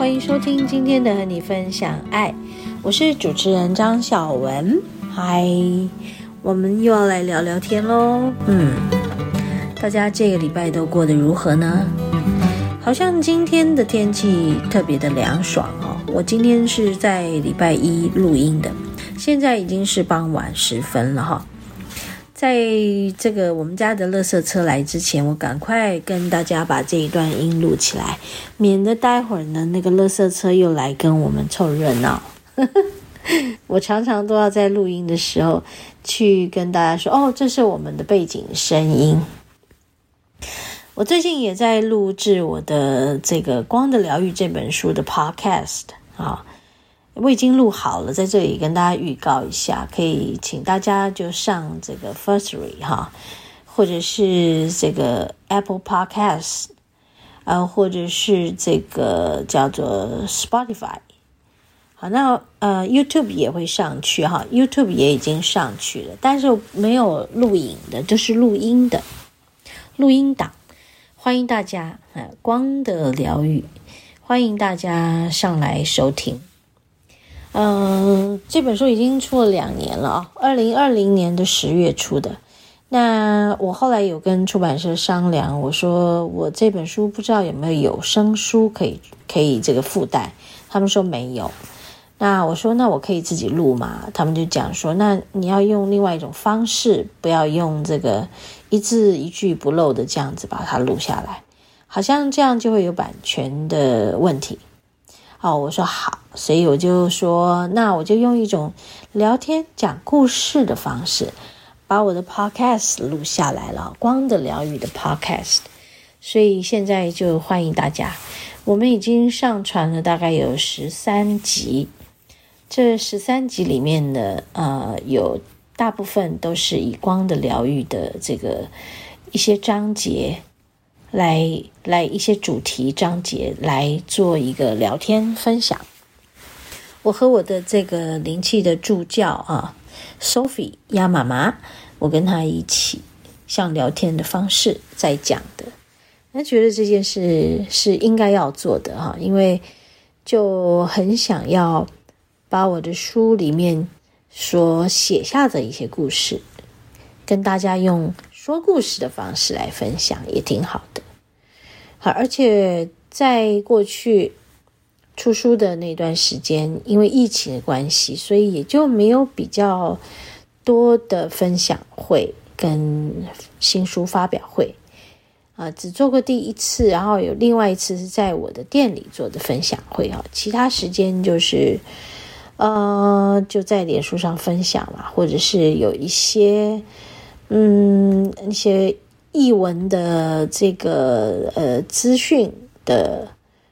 欢迎收听今天的和你分享爱，我是主持人张小文。嗨，我们又要来聊聊天喽。嗯，大家这个礼拜都过得如何呢？好像今天的天气特别的凉爽哦。我今天是在礼拜一录音的，现在已经是傍晚时分了哈。在这个我们家的垃圾车来之前，我赶快跟大家把这一段音录起来，免得待会儿呢那个垃圾车又来跟我们凑热闹。我常常都要在录音的时候去跟大家说：“哦，这是我们的背景声音。”我最近也在录制我的这个《光的疗愈》这本书的 Podcast 啊。我已经录好了，在这里跟大家预告一下，可以请大家就上这个 Firstry 哈，或者是这个 Apple Podcast，呃，或者是这个叫做 Spotify，好，那呃 YouTube 也会上去哈，YouTube 也已经上去了，但是没有录影的，就是录音的录音档，欢迎大家，光的疗愈，欢迎大家上来收听。嗯，这本书已经出了两年了啊，二零二零年的十月出的。那我后来有跟出版社商量，我说我这本书不知道有没有有声书可以可以这个附带，他们说没有。那我说那我可以自己录嘛？他们就讲说，那你要用另外一种方式，不要用这个一字一句不漏的这样子把它录下来，好像这样就会有版权的问题。好，我说好，所以我就说，那我就用一种聊天讲故事的方式，把我的 podcast 录下来了，光的疗愈的 podcast。所以现在就欢迎大家，我们已经上传了大概有十三集，这十三集里面呢呃，有大部分都是以光的疗愈的这个一些章节。来来一些主题章节来做一个聊天分享。我和我的这个灵气的助教啊，Sophie 鸭妈妈，我跟她一起像聊天的方式在讲的。那觉得这件事是应该要做的哈，因为就很想要把我的书里面所写下的一些故事，跟大家用说故事的方式来分享，也挺好的。好，而且在过去出书的那段时间，因为疫情的关系，所以也就没有比较多的分享会跟新书发表会啊，只做过第一次，然后有另外一次是在我的店里做的分享会啊，其他时间就是呃就在脸书上分享了，或者是有一些嗯一些。译文的这个呃资讯的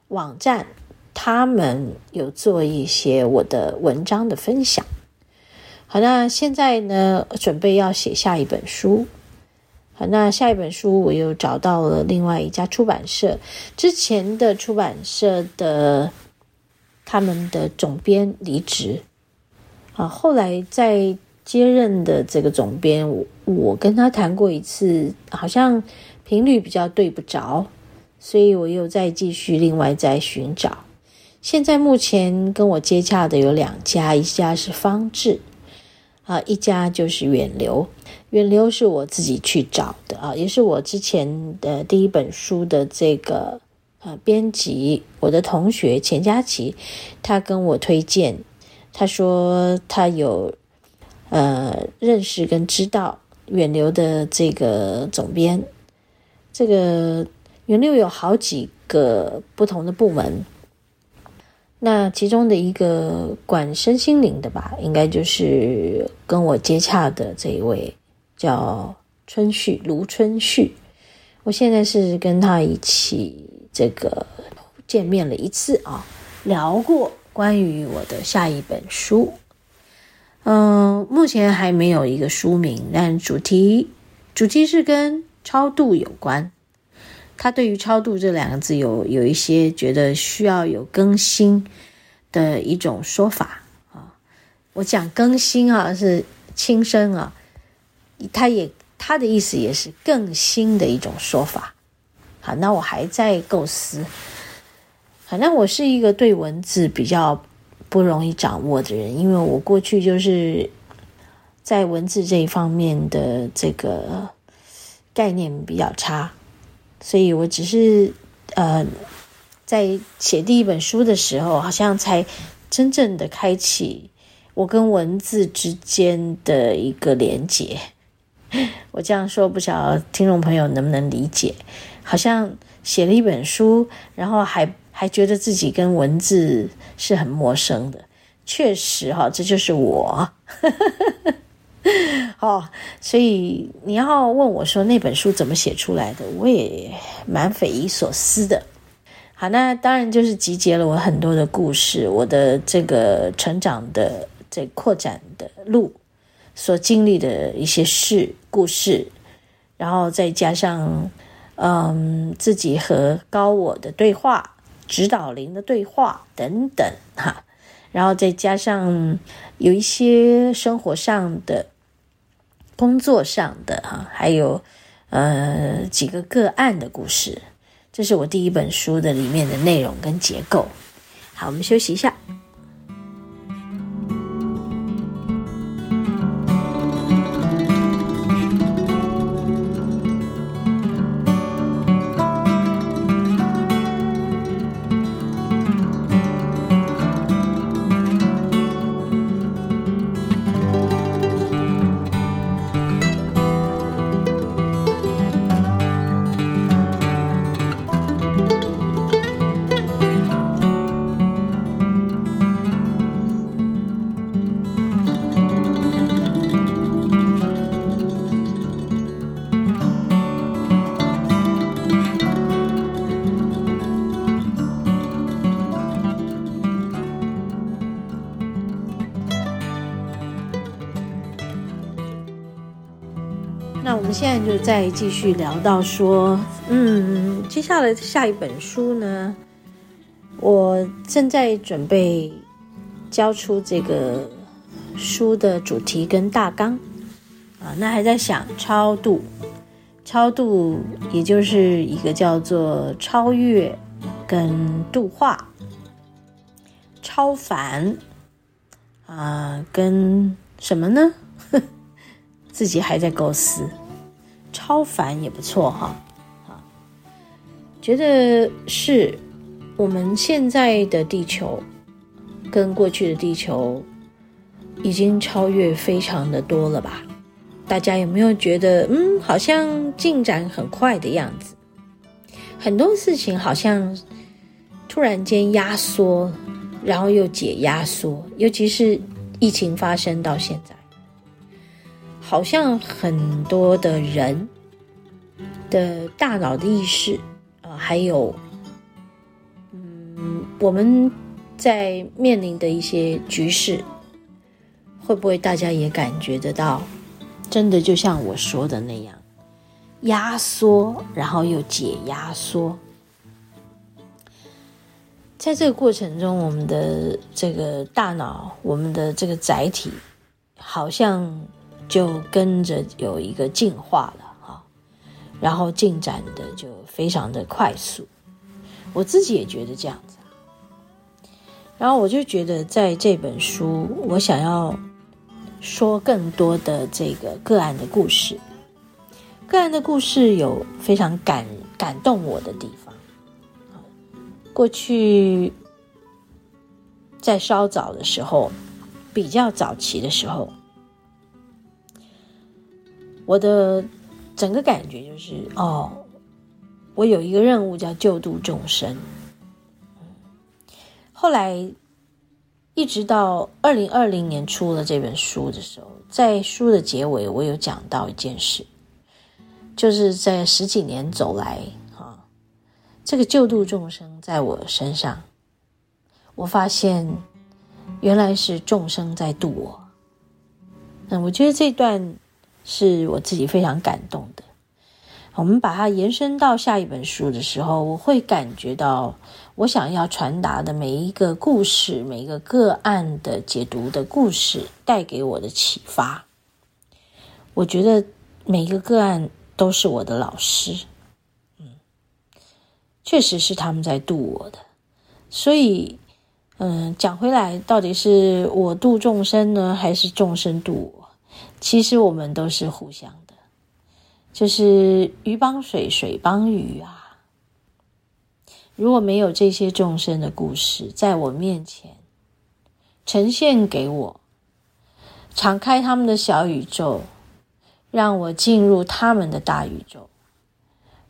网站，他们有做一些我的文章的分享。好，那现在呢，准备要写下一本书。好，那下一本书我又找到了另外一家出版社，之前的出版社的他们的总编离职，啊，后来在。接任的这个总编，我我跟他谈过一次，好像频率比较对不着，所以我又再继续另外再寻找。现在目前跟我接洽的有两家，一家是方志啊，一家就是远流。远流是我自己去找的啊，也是我之前的第一本书的这个呃编辑，我的同学钱佳琪，他跟我推荐，他说他有。呃，认识跟知道远流的这个总编，这个远流有好几个不同的部门，那其中的一个管身心灵的吧，应该就是跟我接洽的这一位叫春旭卢春旭，我现在是跟他一起这个见面了一次啊，聊过关于我的下一本书。嗯、目前还没有一个书名，但主题主题是跟超度有关。他对于超度这两个字有有一些觉得需要有更新的一种说法啊。我讲更新啊是轻声啊，他也他的意思也是更新的一种说法。好，那我还在构思。反正我是一个对文字比较不容易掌握的人，因为我过去就是在文字这一方面的这个概念比较差。所以我只是呃，在写第一本书的时候，好像才真正的开启我跟文字之间的一个连接。我这样说，不晓得听众朋友能不能理解？好像写了一本书，然后还还觉得自己跟文字是很陌生的。确实哈，这就是我。哦，所以你要问我说那本书怎么写出来的，我也蛮匪夷所思的。好，那当然就是集结了我很多的故事，我的这个成长的这扩展的路所经历的一些事故事，然后再加上嗯自己和高我的对话、指导灵的对话等等哈，然后再加上有一些生活上的。工作上的哈，还有呃几个个案的故事，这是我第一本书的里面的内容跟结构。好，我们休息一下。那我们现在就再继续聊到说，嗯，接下来下一本书呢，我正在准备交出这个书的主题跟大纲啊，那还在想超度，超度也就是一个叫做超越跟度化，超凡啊，跟什么呢？自己还在构思。超凡也不错哈，啊，觉得是我们现在的地球跟过去的地球已经超越非常的多了吧？大家有没有觉得，嗯，好像进展很快的样子？很多事情好像突然间压缩，然后又解压缩，尤其是疫情发生到现在。好像很多的人的大脑的意识啊、还有，嗯，我们在面临的一些局势，会不会大家也感觉得到？真的就像我说的那样，压缩，然后又解压缩。在这个过程中，我们的这个大脑，我们的这个载体，好像。就跟着有一个进化了，然后进展的就非常的快速，我自己也觉得这样子。然后我就觉得在这本书，我想要说更多的这个个案的故事，个案的故事有非常感感动我的地方。过去在稍早的时候，比较早期的时候。我的整个感觉就是，哦，我有一个任务叫救度众生。后来一直到二零二零年出了这本书的时候，在书的结尾，我有讲到一件事，就是在十几年走来，啊，这个救度众生在我身上，我发现原来是众生在度我。那我觉得这段是我自己非常感动的。我们把它延伸到下一本书的时候，我会感觉到我想要传达的每一个故事、每一个个案的解读的故事带给我的启发。我觉得每一个个案都是我的老师，嗯，确实是他们在度我的。所以，嗯，讲回来，到底是我度众生呢，还是众生度我？其实我们都是互相的，就是鱼帮水，水帮鱼啊。如果没有这些众生的故事在我面前呈现给我，敞开他们的小宇宙，让我进入他们的大宇宙，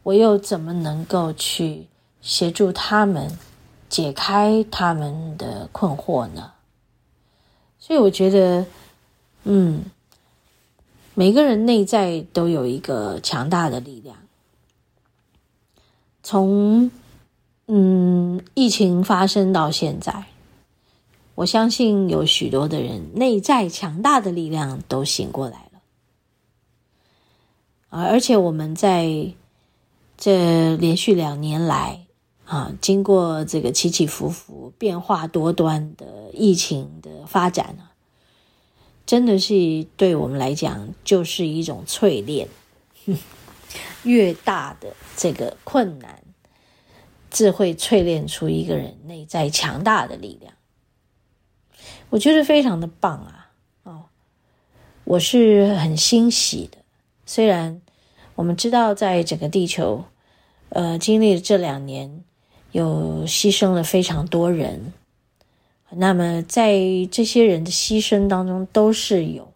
我又怎么能够去协助他们解开他们的困惑呢？所以我觉得，嗯。每个人内在都有一个强大的力量。从嗯疫情发生到现在，我相信有许多的人内在强大的力量都醒过来了。而且我们在这连续两年来啊，经过这个起起伏伏、变化多端的疫情的发展呢。真的是对我们来讲，就是一种淬炼。越大的这个困难，自会淬炼出一个人内在强大的力量。我觉得非常的棒啊！哦，我是很欣喜的。虽然我们知道，在整个地球，呃，经历了这两年，有牺牲了非常多人。那么，在这些人的牺牲当中，都是有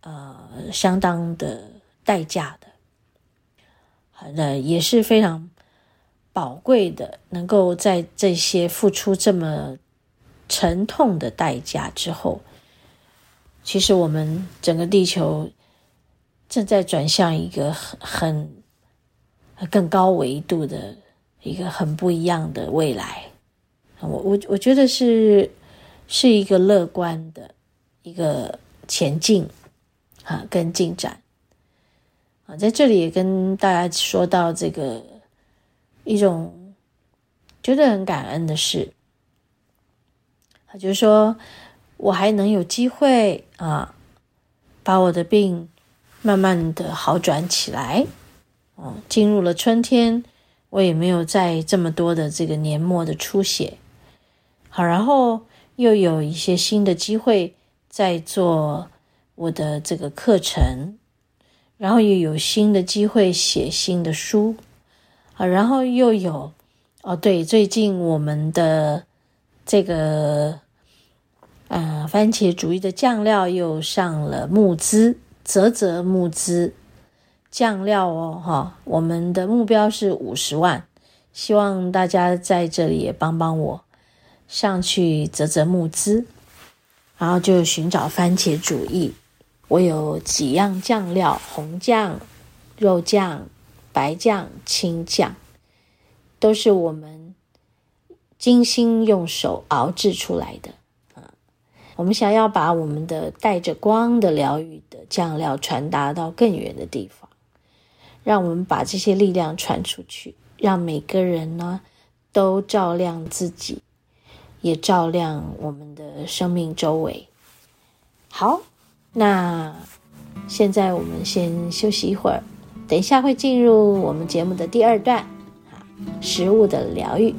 呃相当的代价的，好的，也是非常宝贵的。能够在这些付出这么沉痛的代价之后，其实我们整个地球正在转向一个很很更高维度的一个很不一样的未来。我我我觉得是是一个乐观的一个前进啊，跟进展啊，在这里也跟大家说到这个一种觉得很感恩的事啊，就是说我还能有机会啊，把我的病慢慢的好转起来，哦，进入了春天，我也没有再这么多的这个年末的出血。好，然后又有一些新的机会在做我的这个课程，然后又有新的机会写新的书，啊，然后又有哦，对，最近我们的这个呃番茄主义的酱料又上了募资，啧啧募资酱料哦，哈，我们的目标是五十万，希望大家在这里也帮帮我。上去啧啧募资，然后就寻找番茄主义。我有几样酱料：红酱、肉酱、白酱、青酱，都是我们精心用手熬制出来的。啊，我们想要把我们的带着光的疗愈的酱料传达到更远的地方，让我们把这些力量传出去，让每个人呢都照亮自己。也照亮我们的生命周围。好，那现在我们先休息一会儿，等一下会进入我们节目的第二段，食物的疗愈。